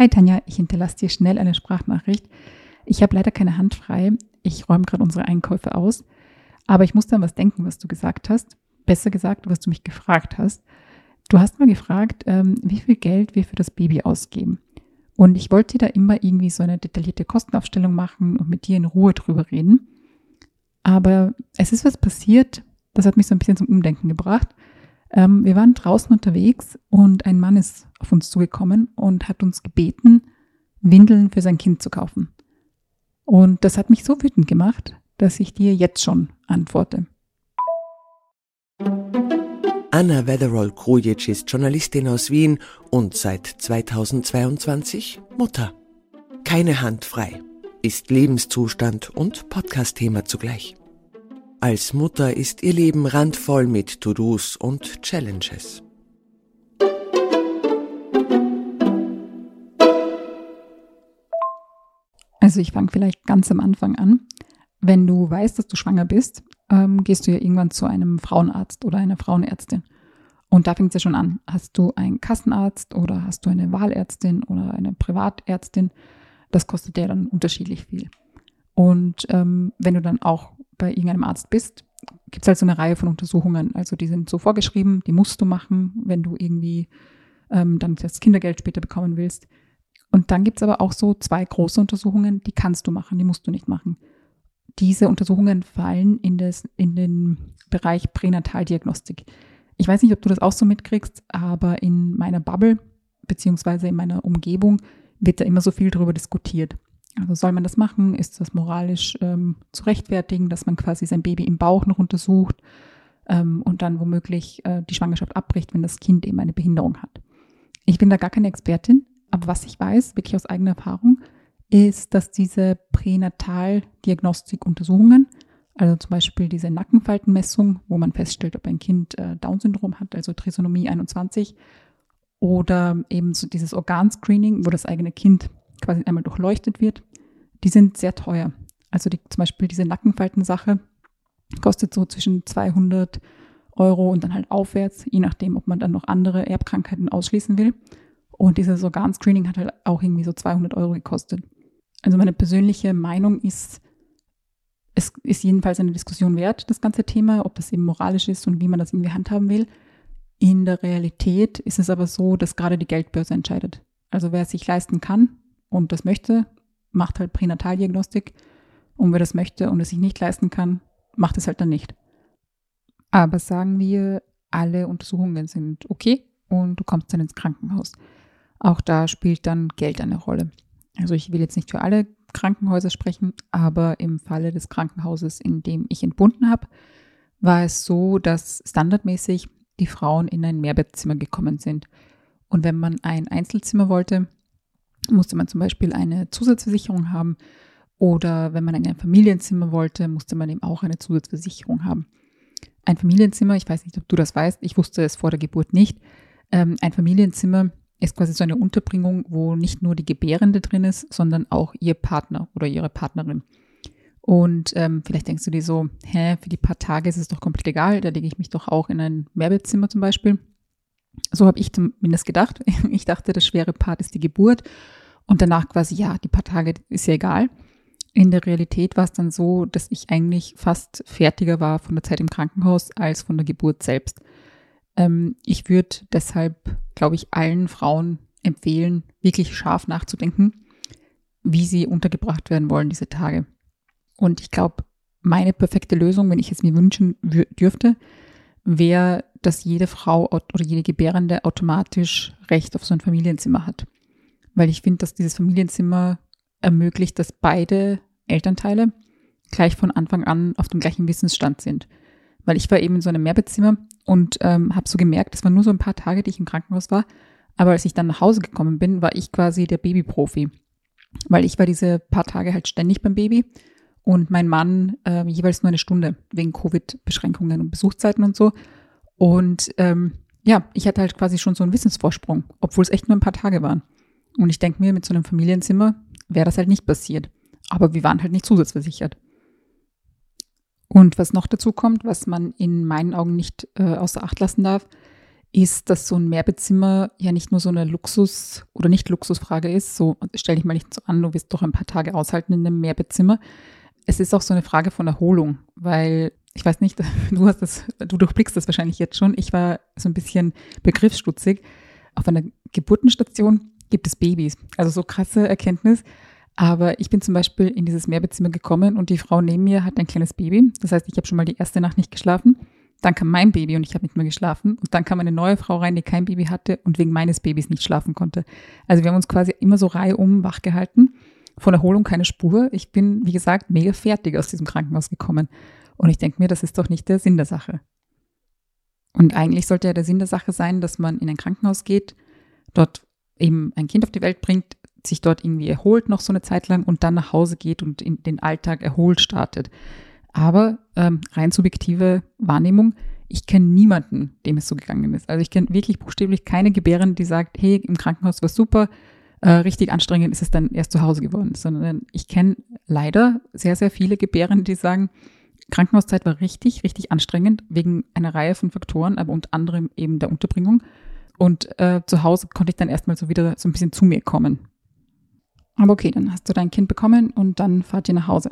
Hi Tanja, ich hinterlasse dir schnell eine Sprachnachricht. Ich habe leider keine Hand frei. Ich räume gerade unsere Einkäufe aus. Aber ich musste an was denken, was du gesagt hast. Besser gesagt, was du mich gefragt hast. Du hast mal gefragt, ähm, wie viel Geld wir für das Baby ausgeben. Und ich wollte da immer irgendwie so eine detaillierte Kostenaufstellung machen und mit dir in Ruhe drüber reden. Aber es ist was passiert, das hat mich so ein bisschen zum Umdenken gebracht. Ähm, wir waren draußen unterwegs und ein Mann ist auf uns zugekommen und hat uns gebeten, Windeln für sein Kind zu kaufen. Und das hat mich so wütend gemacht, dass ich dir jetzt schon antworte. Anna Wetherall-Krujic ist Journalistin aus Wien und seit 2022 Mutter. Keine Hand frei ist Lebenszustand und Podcast-Thema zugleich. Als Mutter ist ihr Leben randvoll mit To-Dos und Challenges. Also ich fange vielleicht ganz am Anfang an. Wenn du weißt, dass du schwanger bist, ähm, gehst du ja irgendwann zu einem Frauenarzt oder einer Frauenärztin. Und da fängt es ja schon an. Hast du einen Kassenarzt oder hast du eine Wahlärztin oder eine Privatärztin? Das kostet ja dann unterschiedlich viel. Und ähm, wenn du dann auch bei irgendeinem Arzt bist, gibt es halt so eine Reihe von Untersuchungen. Also die sind so vorgeschrieben, die musst du machen, wenn du irgendwie ähm, dann das Kindergeld später bekommen willst. Und dann gibt es aber auch so zwei große Untersuchungen, die kannst du machen, die musst du nicht machen. Diese Untersuchungen fallen in, das, in den Bereich Pränataldiagnostik. Ich weiß nicht, ob du das auch so mitkriegst, aber in meiner Bubble beziehungsweise in meiner Umgebung wird da immer so viel darüber diskutiert. Also soll man das machen? Ist das moralisch ähm, zu rechtfertigen, dass man quasi sein Baby im Bauch noch untersucht ähm, und dann womöglich äh, die Schwangerschaft abbricht, wenn das Kind eben eine Behinderung hat? Ich bin da gar keine Expertin, aber was ich weiß, wirklich aus eigener Erfahrung, ist, dass diese Pränataldiagnostik-Untersuchungen, also zum Beispiel diese Nackenfaltenmessung, wo man feststellt, ob ein Kind äh, Down-Syndrom hat, also Trisonomie 21, oder eben so dieses Organscreening, wo das eigene Kind quasi einmal durchleuchtet wird, die sind sehr teuer. Also die, zum Beispiel diese Nackenfaltensache kostet so zwischen 200 Euro und dann halt aufwärts, je nachdem, ob man dann noch andere Erbkrankheiten ausschließen will. Und dieses Organscreening hat halt auch irgendwie so 200 Euro gekostet. Also meine persönliche Meinung ist, es ist jedenfalls eine Diskussion wert, das ganze Thema, ob das eben moralisch ist und wie man das irgendwie handhaben will. In der Realität ist es aber so, dass gerade die Geldbörse entscheidet. Also wer es sich leisten kann, und das möchte, macht halt Pränataldiagnostik. Und wer das möchte und es sich nicht leisten kann, macht es halt dann nicht. Aber sagen wir, alle Untersuchungen sind okay und du kommst dann ins Krankenhaus. Auch da spielt dann Geld eine Rolle. Also ich will jetzt nicht für alle Krankenhäuser sprechen, aber im Falle des Krankenhauses, in dem ich entbunden habe, war es so, dass standardmäßig die Frauen in ein Mehrbettzimmer gekommen sind. Und wenn man ein Einzelzimmer wollte, musste man zum Beispiel eine Zusatzversicherung haben oder wenn man ein Familienzimmer wollte, musste man eben auch eine Zusatzversicherung haben. Ein Familienzimmer, ich weiß nicht, ob du das weißt, ich wusste es vor der Geburt nicht. Ähm, ein Familienzimmer ist quasi so eine Unterbringung, wo nicht nur die Gebärende drin ist, sondern auch ihr Partner oder ihre Partnerin. Und ähm, vielleicht denkst du dir so, hä, für die paar Tage ist es doch komplett egal, da lege ich mich doch auch in ein Mehrbettzimmer zum Beispiel. So habe ich zumindest gedacht. Ich dachte, das schwere Part ist die Geburt und danach quasi, ja, die paar Tage ist ja egal. In der Realität war es dann so, dass ich eigentlich fast fertiger war von der Zeit im Krankenhaus als von der Geburt selbst. Ähm, ich würde deshalb, glaube ich, allen Frauen empfehlen, wirklich scharf nachzudenken, wie sie untergebracht werden wollen diese Tage. Und ich glaube, meine perfekte Lösung, wenn ich es mir wünschen dürfte, wäre, dass jede Frau oder jede Gebärende automatisch Recht auf so ein Familienzimmer hat. Weil ich finde, dass dieses Familienzimmer ermöglicht, dass beide Elternteile gleich von Anfang an auf dem gleichen Wissensstand sind. Weil ich war eben in so einem Mehrbettzimmer und ähm, habe so gemerkt, es waren nur so ein paar Tage, die ich im Krankenhaus war. Aber als ich dann nach Hause gekommen bin, war ich quasi der Babyprofi. Weil ich war diese paar Tage halt ständig beim Baby und mein Mann äh, jeweils nur eine Stunde wegen Covid-Beschränkungen und Besuchszeiten und so. Und ähm, ja, ich hatte halt quasi schon so einen Wissensvorsprung, obwohl es echt nur ein paar Tage waren. Und ich denke mir, mit so einem Familienzimmer wäre das halt nicht passiert. Aber wir waren halt nicht zusatzversichert. Und was noch dazu kommt, was man in meinen Augen nicht äh, außer Acht lassen darf, ist, dass so ein Mehrbettzimmer ja nicht nur so eine Luxus- oder nicht Luxusfrage ist. So stell dich mal nicht so an, du wirst doch ein paar Tage aushalten in einem Mehrbettzimmer. Es ist auch so eine Frage von Erholung, weil ich weiß nicht, du hast das, du durchblickst das wahrscheinlich jetzt schon. Ich war so ein bisschen begriffsstutzig. Auf einer Geburtenstation gibt es Babys. Also so krasse Erkenntnis. Aber ich bin zum Beispiel in dieses Mehrbettzimmer gekommen und die Frau neben mir hat ein kleines Baby. Das heißt, ich habe schon mal die erste Nacht nicht geschlafen. Dann kam mein Baby und ich habe nicht mehr geschlafen. Und dann kam eine neue Frau rein, die kein Baby hatte und wegen meines Babys nicht schlafen konnte. Also wir haben uns quasi immer so reihum wach gehalten. Von Erholung keine Spur. Ich bin, wie gesagt, mega fertig aus diesem Krankenhaus gekommen. Und ich denke mir, das ist doch nicht der Sinn der Sache. Und eigentlich sollte ja der Sinn der Sache sein, dass man in ein Krankenhaus geht, dort eben ein Kind auf die Welt bringt, sich dort irgendwie erholt noch so eine Zeit lang und dann nach Hause geht und in den Alltag erholt startet. Aber ähm, rein subjektive Wahrnehmung, ich kenne niemanden, dem es so gegangen ist. Also ich kenne wirklich buchstäblich keine Gebärin, die sagt, hey, im Krankenhaus war super, äh, richtig anstrengend ist es dann erst zu Hause geworden, sondern ich kenne leider sehr, sehr viele Gebären, die sagen, Krankenhauszeit war richtig, richtig anstrengend wegen einer Reihe von Faktoren, aber unter anderem eben der Unterbringung. Und äh, zu Hause konnte ich dann erstmal so wieder so ein bisschen zu mir kommen. Aber okay, dann hast du dein Kind bekommen und dann fahrt ihr nach Hause.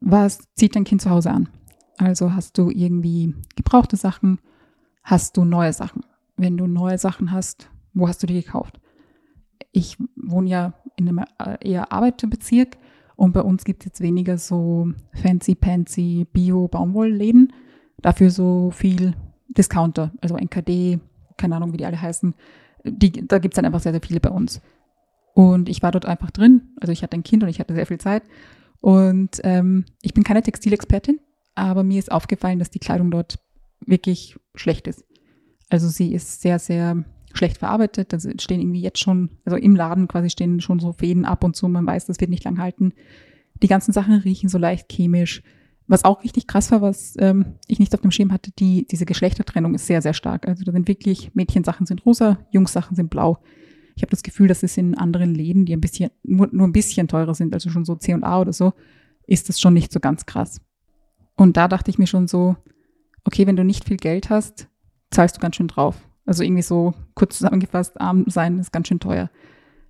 Was zieht dein Kind zu Hause an? Also hast du irgendwie gebrauchte Sachen, hast du neue Sachen? Wenn du neue Sachen hast, wo hast du die gekauft? Ich wohne ja in einem äh, eher Arbeiterbezirk und bei uns gibt es jetzt weniger so fancy-pancy Bio-Baumwollläden. Dafür so viel Discounter, also NKD, keine Ahnung, wie die alle heißen. Die, da gibt es dann einfach sehr, sehr viele bei uns. Und ich war dort einfach drin. Also ich hatte ein Kind und ich hatte sehr viel Zeit. Und ähm, ich bin keine Textilexpertin, aber mir ist aufgefallen, dass die Kleidung dort wirklich schlecht ist. Also sie ist sehr, sehr schlecht verarbeitet. Also stehen irgendwie jetzt schon, also im Laden quasi stehen schon so Fäden ab und zu. Man weiß, das wird nicht lang halten. Die ganzen Sachen riechen so leicht chemisch. Was auch richtig krass war, was ähm, ich nicht auf dem Schirm hatte, die, diese Geschlechtertrennung ist sehr, sehr stark. Also da sind wirklich, Mädchensachen sind rosa, Jungssachen sind blau. Ich habe das Gefühl, dass es in anderen Läden, die ein bisschen, nur, nur ein bisschen teurer sind, also schon so C&A oder so, ist das schon nicht so ganz krass. Und da dachte ich mir schon so, okay, wenn du nicht viel Geld hast, zahlst du ganz schön drauf. Also irgendwie so kurz zusammengefasst, arm sein ist ganz schön teuer.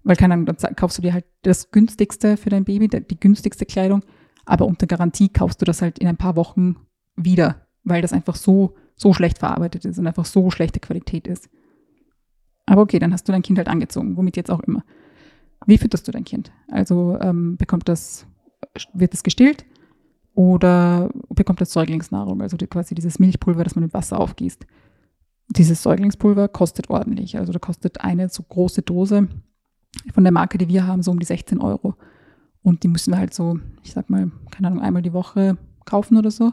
Weil keine Ahnung, dann kaufst du dir halt das günstigste für dein Baby, die günstigste Kleidung, aber unter Garantie kaufst du das halt in ein paar Wochen wieder, weil das einfach so, so schlecht verarbeitet ist und einfach so schlechte Qualität ist. Aber okay, dann hast du dein Kind halt angezogen, womit jetzt auch immer. Wie fütterst du dein Kind? Also ähm, bekommt das, wird es gestillt oder bekommt das Säuglingsnahrung, also die, quasi dieses Milchpulver, das man mit Wasser aufgießt? Dieses Säuglingspulver kostet ordentlich. Also da kostet eine so große Dose von der Marke, die wir haben, so um die 16 Euro. Und die müssen wir halt so, ich sag mal, keine Ahnung, einmal die Woche kaufen oder so.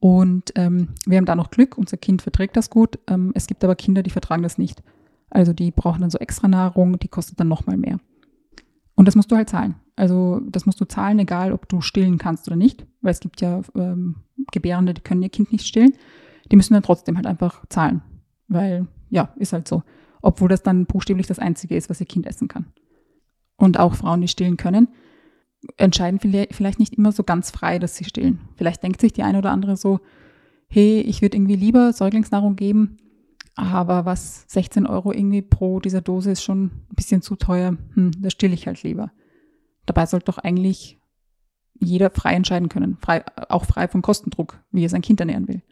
Und ähm, wir haben da noch Glück, unser Kind verträgt das gut. Ähm, es gibt aber Kinder, die vertragen das nicht. Also die brauchen dann so extra Nahrung, die kostet dann nochmal mehr. Und das musst du halt zahlen. Also das musst du zahlen, egal ob du stillen kannst oder nicht, weil es gibt ja ähm, Gebärende, die können ihr Kind nicht stillen. Die müssen dann trotzdem halt einfach zahlen weil ja, ist halt so. Obwohl das dann buchstäblich das Einzige ist, was ihr Kind essen kann. Und auch Frauen, die stillen können, entscheiden vielleicht nicht immer so ganz frei, dass sie stillen. Vielleicht denkt sich die eine oder andere so, hey, ich würde irgendwie lieber Säuglingsnahrung geben, aber was 16 Euro irgendwie pro dieser Dose ist schon ein bisschen zu teuer, hm, da stille ich halt lieber. Dabei sollte doch eigentlich jeder frei entscheiden können, frei, auch frei vom Kostendruck, wie er sein Kind ernähren will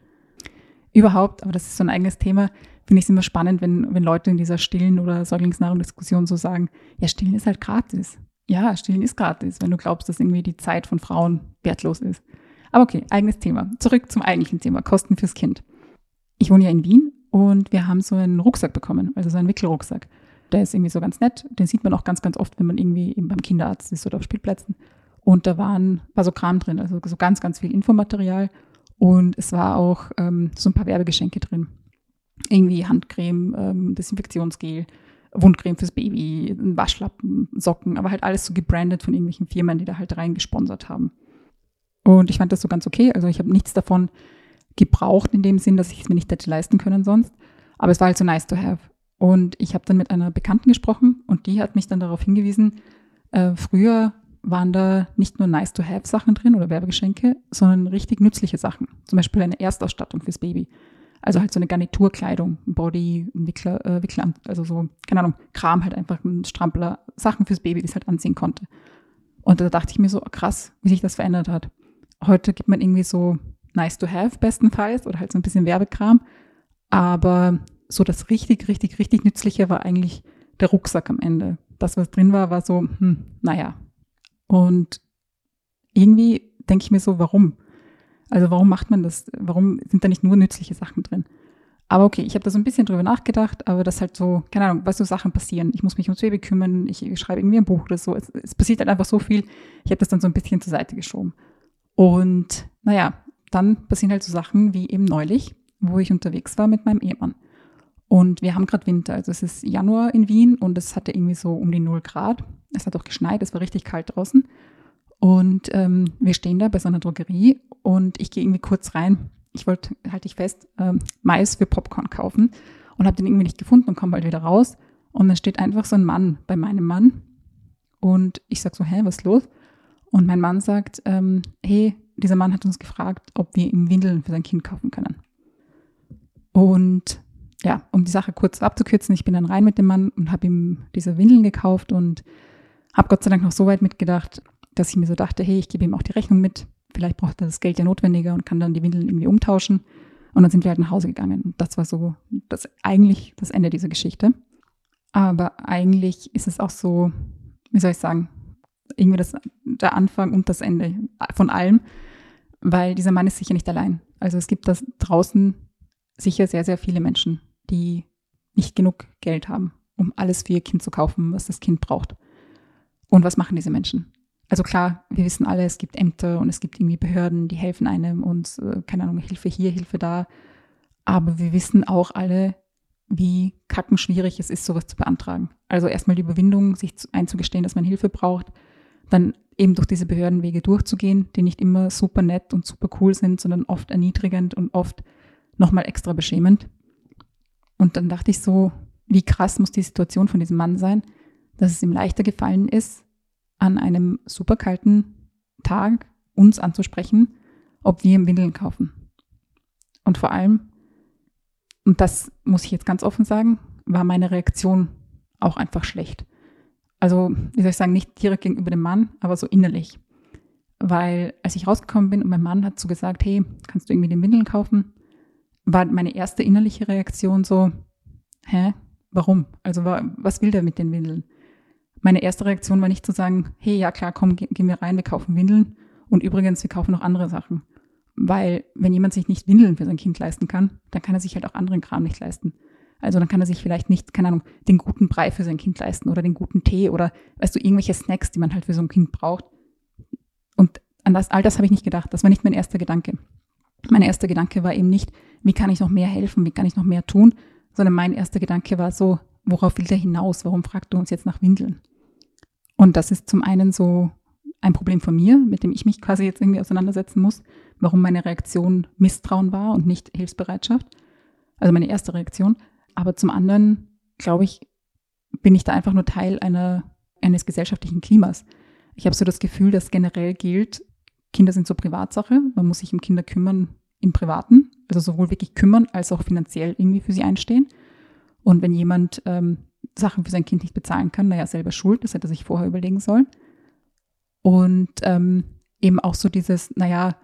überhaupt, aber das ist so ein eigenes Thema, finde ich es immer spannend, wenn, wenn Leute in dieser stillen oder Säuglingsnahrung-Diskussion so sagen, ja, stillen ist halt gratis. Ja, stillen ist gratis, wenn du glaubst, dass irgendwie die Zeit von Frauen wertlos ist. Aber okay, eigenes Thema. Zurück zum eigentlichen Thema, Kosten fürs Kind. Ich wohne ja in Wien und wir haben so einen Rucksack bekommen, also so einen Wickelrucksack. Der ist irgendwie so ganz nett. Den sieht man auch ganz, ganz oft, wenn man irgendwie eben beim Kinderarzt ist oder auf Spielplätzen. Und da waren, war so Kram drin, also so ganz, ganz viel Infomaterial und es war auch ähm, so ein paar Werbegeschenke drin. Irgendwie Handcreme, ähm, Desinfektionsgel, Wundcreme fürs Baby, Waschlappen, Socken, aber halt alles so gebrandet von irgendwelchen Firmen, die da halt rein gesponsert haben. Und ich fand das so ganz okay. Also ich habe nichts davon gebraucht in dem Sinn, dass ich es mir nicht hätte leisten können sonst. Aber es war halt so nice to have. Und ich habe dann mit einer Bekannten gesprochen und die hat mich dann darauf hingewiesen, äh, früher waren da nicht nur Nice-to-have-Sachen drin oder Werbegeschenke, sondern richtig nützliche Sachen. Zum Beispiel eine Erstausstattung fürs Baby. Also halt so eine Garniturkleidung, Body, Wickler, äh, Wickler, also so, keine Ahnung, Kram halt einfach ein Strampler, Sachen fürs Baby, die es halt anziehen konnte. Und da dachte ich mir so, krass, wie sich das verändert hat. Heute gibt man irgendwie so nice to have bestenfalls oder halt so ein bisschen Werbekram. Aber so das richtig, richtig, richtig Nützliche war eigentlich der Rucksack am Ende. Das, was drin war, war so, hm, naja. Und irgendwie denke ich mir so, warum? Also warum macht man das? Warum sind da nicht nur nützliche Sachen drin? Aber okay, ich habe da so ein bisschen drüber nachgedacht, aber das halt so, keine Ahnung, was so Sachen passieren. Ich muss mich ums Baby kümmern, ich, schreibe irgendwie ein Buch oder so. Es, es passiert halt einfach so viel. Ich habe das dann so ein bisschen zur Seite geschoben. Und naja, dann passieren halt so Sachen wie eben neulich, wo ich unterwegs war mit meinem Ehemann. Und wir haben gerade Winter, also es ist Januar in Wien und es hatte irgendwie so um die 0 Grad. Es hat auch geschneit, es war richtig kalt draußen. Und ähm, wir stehen da bei so einer Drogerie und ich gehe irgendwie kurz rein. Ich wollte, halte ich fest, ähm, Mais für Popcorn kaufen und habe den irgendwie nicht gefunden und komme bald wieder raus. Und dann steht einfach so ein Mann bei meinem Mann. Und ich sage so, hä, was ist los? Und mein Mann sagt, ähm, hey, dieser Mann hat uns gefragt, ob wir ihm Windeln für sein Kind kaufen können. Und ja, um die Sache kurz abzukürzen, ich bin dann rein mit dem Mann und habe ihm diese Windeln gekauft und habe Gott sei Dank noch so weit mitgedacht, dass ich mir so dachte, hey, ich gebe ihm auch die Rechnung mit. Vielleicht braucht er das Geld ja notwendiger und kann dann die Windeln irgendwie umtauschen. Und dann sind wir halt nach Hause gegangen. Und das war so das eigentlich das Ende dieser Geschichte. Aber eigentlich ist es auch so, wie soll ich sagen, irgendwie das, der Anfang und das Ende von allem, weil dieser Mann ist sicher nicht allein. Also es gibt da draußen sicher sehr, sehr viele Menschen, die nicht genug Geld haben, um alles für ihr Kind zu kaufen, was das Kind braucht. Und was machen diese Menschen? Also klar, wir wissen alle, es gibt Ämter und es gibt irgendwie Behörden, die helfen einem und äh, keine Ahnung, Hilfe hier, Hilfe da. Aber wir wissen auch alle, wie kackenschwierig es ist, sowas zu beantragen. Also erstmal die Überwindung, sich einzugestehen, dass man Hilfe braucht, dann eben durch diese Behördenwege durchzugehen, die nicht immer super nett und super cool sind, sondern oft erniedrigend und oft nochmal extra beschämend. Und dann dachte ich so, wie krass muss die Situation von diesem Mann sein, dass es ihm leichter gefallen ist, an einem super kalten Tag uns anzusprechen, ob wir ihm Windeln kaufen. Und vor allem, und das muss ich jetzt ganz offen sagen, war meine Reaktion auch einfach schlecht. Also, wie soll ich sagen, nicht direkt gegenüber dem Mann, aber so innerlich. Weil als ich rausgekommen bin und mein Mann hat so gesagt, hey, kannst du irgendwie den Windeln kaufen, war meine erste innerliche Reaktion so, hä, warum? Also was will der mit den Windeln? Meine erste Reaktion war nicht zu sagen, hey, ja klar, komm, gehen wir rein, wir kaufen Windeln. Und übrigens, wir kaufen noch andere Sachen. Weil wenn jemand sich nicht Windeln für sein Kind leisten kann, dann kann er sich halt auch anderen Kram nicht leisten. Also dann kann er sich vielleicht nicht, keine Ahnung, den guten Brei für sein Kind leisten oder den guten Tee oder, weißt du, irgendwelche Snacks, die man halt für so ein Kind braucht. Und an das, all das habe ich nicht gedacht. Das war nicht mein erster Gedanke. Mein erster Gedanke war eben nicht, wie kann ich noch mehr helfen, wie kann ich noch mehr tun, sondern mein erster Gedanke war so, worauf will der hinaus? Warum fragt er uns jetzt nach Windeln? Und das ist zum einen so ein Problem von mir, mit dem ich mich quasi jetzt irgendwie auseinandersetzen muss, warum meine Reaktion Misstrauen war und nicht Hilfsbereitschaft. Also meine erste Reaktion. Aber zum anderen, glaube ich, bin ich da einfach nur Teil einer, eines gesellschaftlichen Klimas. Ich habe so das Gefühl, dass generell gilt, Kinder sind so Privatsache. Man muss sich um Kinder kümmern im Privaten, also sowohl wirklich kümmern als auch finanziell irgendwie für sie einstehen. Und wenn jemand ähm, Sachen für sein Kind nicht bezahlen kann, naja, selber schuld, das hätte er sich vorher überlegen sollen. Und ähm, eben auch so dieses, naja,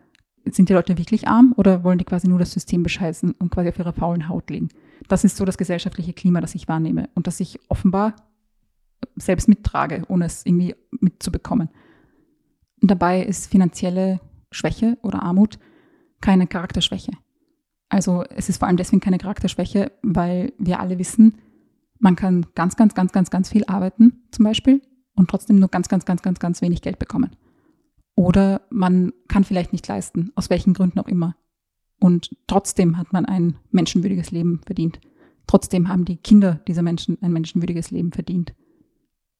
sind die Leute wirklich arm oder wollen die quasi nur das System bescheißen und quasi auf ihrer faulen Haut liegen? Das ist so das gesellschaftliche Klima, das ich wahrnehme und das ich offenbar selbst mittrage, ohne es irgendwie mitzubekommen. Und dabei ist finanzielle Schwäche oder Armut keine Charakterschwäche. Also es ist vor allem deswegen keine Charakterschwäche, weil wir alle wissen, man kann ganz, ganz, ganz, ganz, ganz viel arbeiten zum Beispiel und trotzdem nur ganz, ganz, ganz, ganz, ganz wenig Geld bekommen. Oder man kann vielleicht nicht leisten, aus welchen Gründen auch immer. Und trotzdem hat man ein menschenwürdiges Leben verdient. Trotzdem haben die Kinder dieser Menschen ein menschenwürdiges Leben verdient.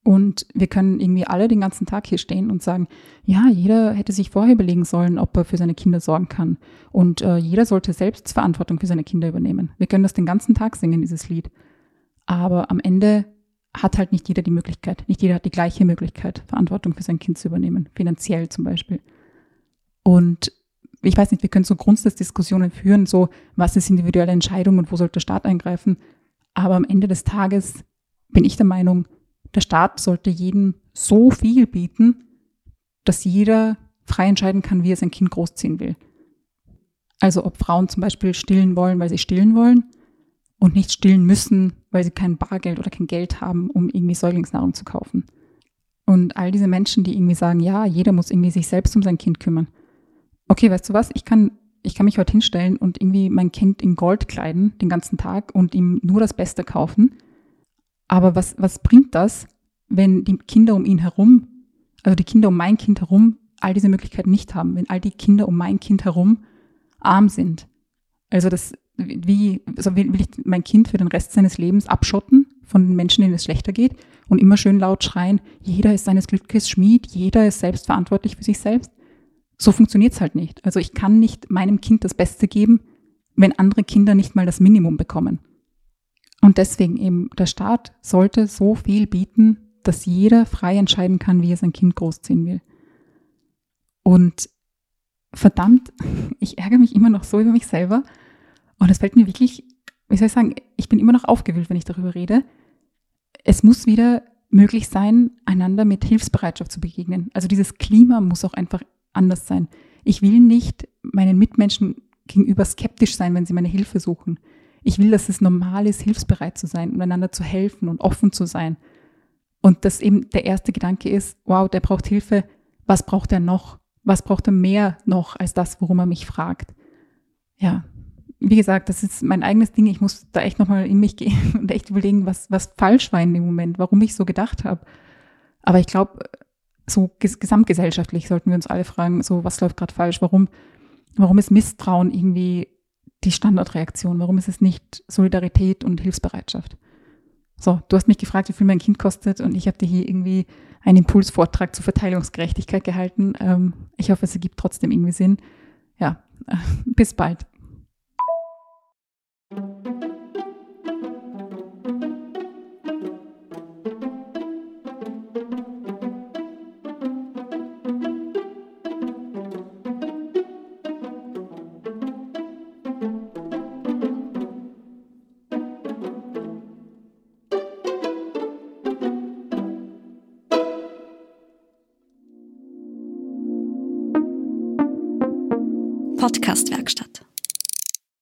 Und wir können irgendwie alle den ganzen Tag hier stehen und sagen, ja, jeder hätte sich vorher überlegen sollen, ob er für seine Kinder sorgen kann. Und äh, jeder sollte selbst Verantwortung für seine Kinder übernehmen. Wir können das den ganzen Tag singen, dieses Lied. Aber am Ende hat halt nicht jeder die Möglichkeit, nicht jeder hat die gleiche Möglichkeit, Verantwortung für sein Kind zu übernehmen, finanziell zum Beispiel. Und ich weiß nicht, wir können so Grundsatzdiskussionen führen, so was ist individuelle Entscheidung und wo sollte der Staat eingreifen. Aber am Ende des Tages bin ich der Meinung, der Staat sollte jedem so viel bieten, dass jeder frei entscheiden kann, wie er sein Kind großziehen will. Also ob Frauen zum Beispiel stillen wollen, weil sie stillen wollen und nicht stillen müssen, weil sie kein Bargeld oder kein Geld haben, um irgendwie Säuglingsnahrung zu kaufen. Und all diese Menschen, die irgendwie sagen, ja, jeder muss irgendwie sich selbst um sein Kind kümmern. Okay, weißt du was? Ich kann, ich kann mich heute hinstellen und irgendwie mein Kind in Gold kleiden den ganzen Tag und ihm nur das Beste kaufen. Aber was, was bringt das, wenn die Kinder um ihn herum, also die Kinder um mein Kind herum, all diese Möglichkeiten nicht haben, wenn all die Kinder um mein Kind herum arm sind. Also das, wie, also will ich mein Kind für den Rest seines Lebens abschotten von den Menschen, denen es schlechter geht und immer schön laut schreien, jeder ist seines Glückes Schmied, jeder ist selbst verantwortlich für sich selbst. So funktioniert es halt nicht. Also ich kann nicht meinem Kind das Beste geben, wenn andere Kinder nicht mal das Minimum bekommen. Und deswegen eben, der Staat sollte so viel bieten, dass jeder frei entscheiden kann, wie er sein Kind großziehen will. Und verdammt, ich ärgere mich immer noch so über mich selber. Und es fällt mir wirklich, wie soll ich sagen, ich bin immer noch aufgewühlt, wenn ich darüber rede. Es muss wieder möglich sein, einander mit Hilfsbereitschaft zu begegnen. Also dieses Klima muss auch einfach anders sein. Ich will nicht meinen Mitmenschen gegenüber skeptisch sein, wenn sie meine Hilfe suchen. Ich will, dass es normal ist, hilfsbereit zu sein und einander zu helfen und offen zu sein. Und dass eben der erste Gedanke ist, wow, der braucht Hilfe, was braucht er noch? Was braucht er mehr noch als das, worum er mich fragt? Ja, wie gesagt, das ist mein eigenes Ding. Ich muss da echt nochmal in mich gehen und echt überlegen, was, was falsch war in dem Moment, warum ich so gedacht habe. Aber ich glaube, so gesamtgesellschaftlich sollten wir uns alle fragen, so was läuft gerade falsch? Warum, warum ist Misstrauen irgendwie die Standardreaktion? Warum ist es nicht Solidarität und Hilfsbereitschaft? So, du hast mich gefragt, wie viel mein Kind kostet und ich habe dir hier irgendwie einen Impulsvortrag zur Verteilungsgerechtigkeit gehalten. Ähm, ich hoffe, es ergibt trotzdem irgendwie Sinn. Ja, bis bald.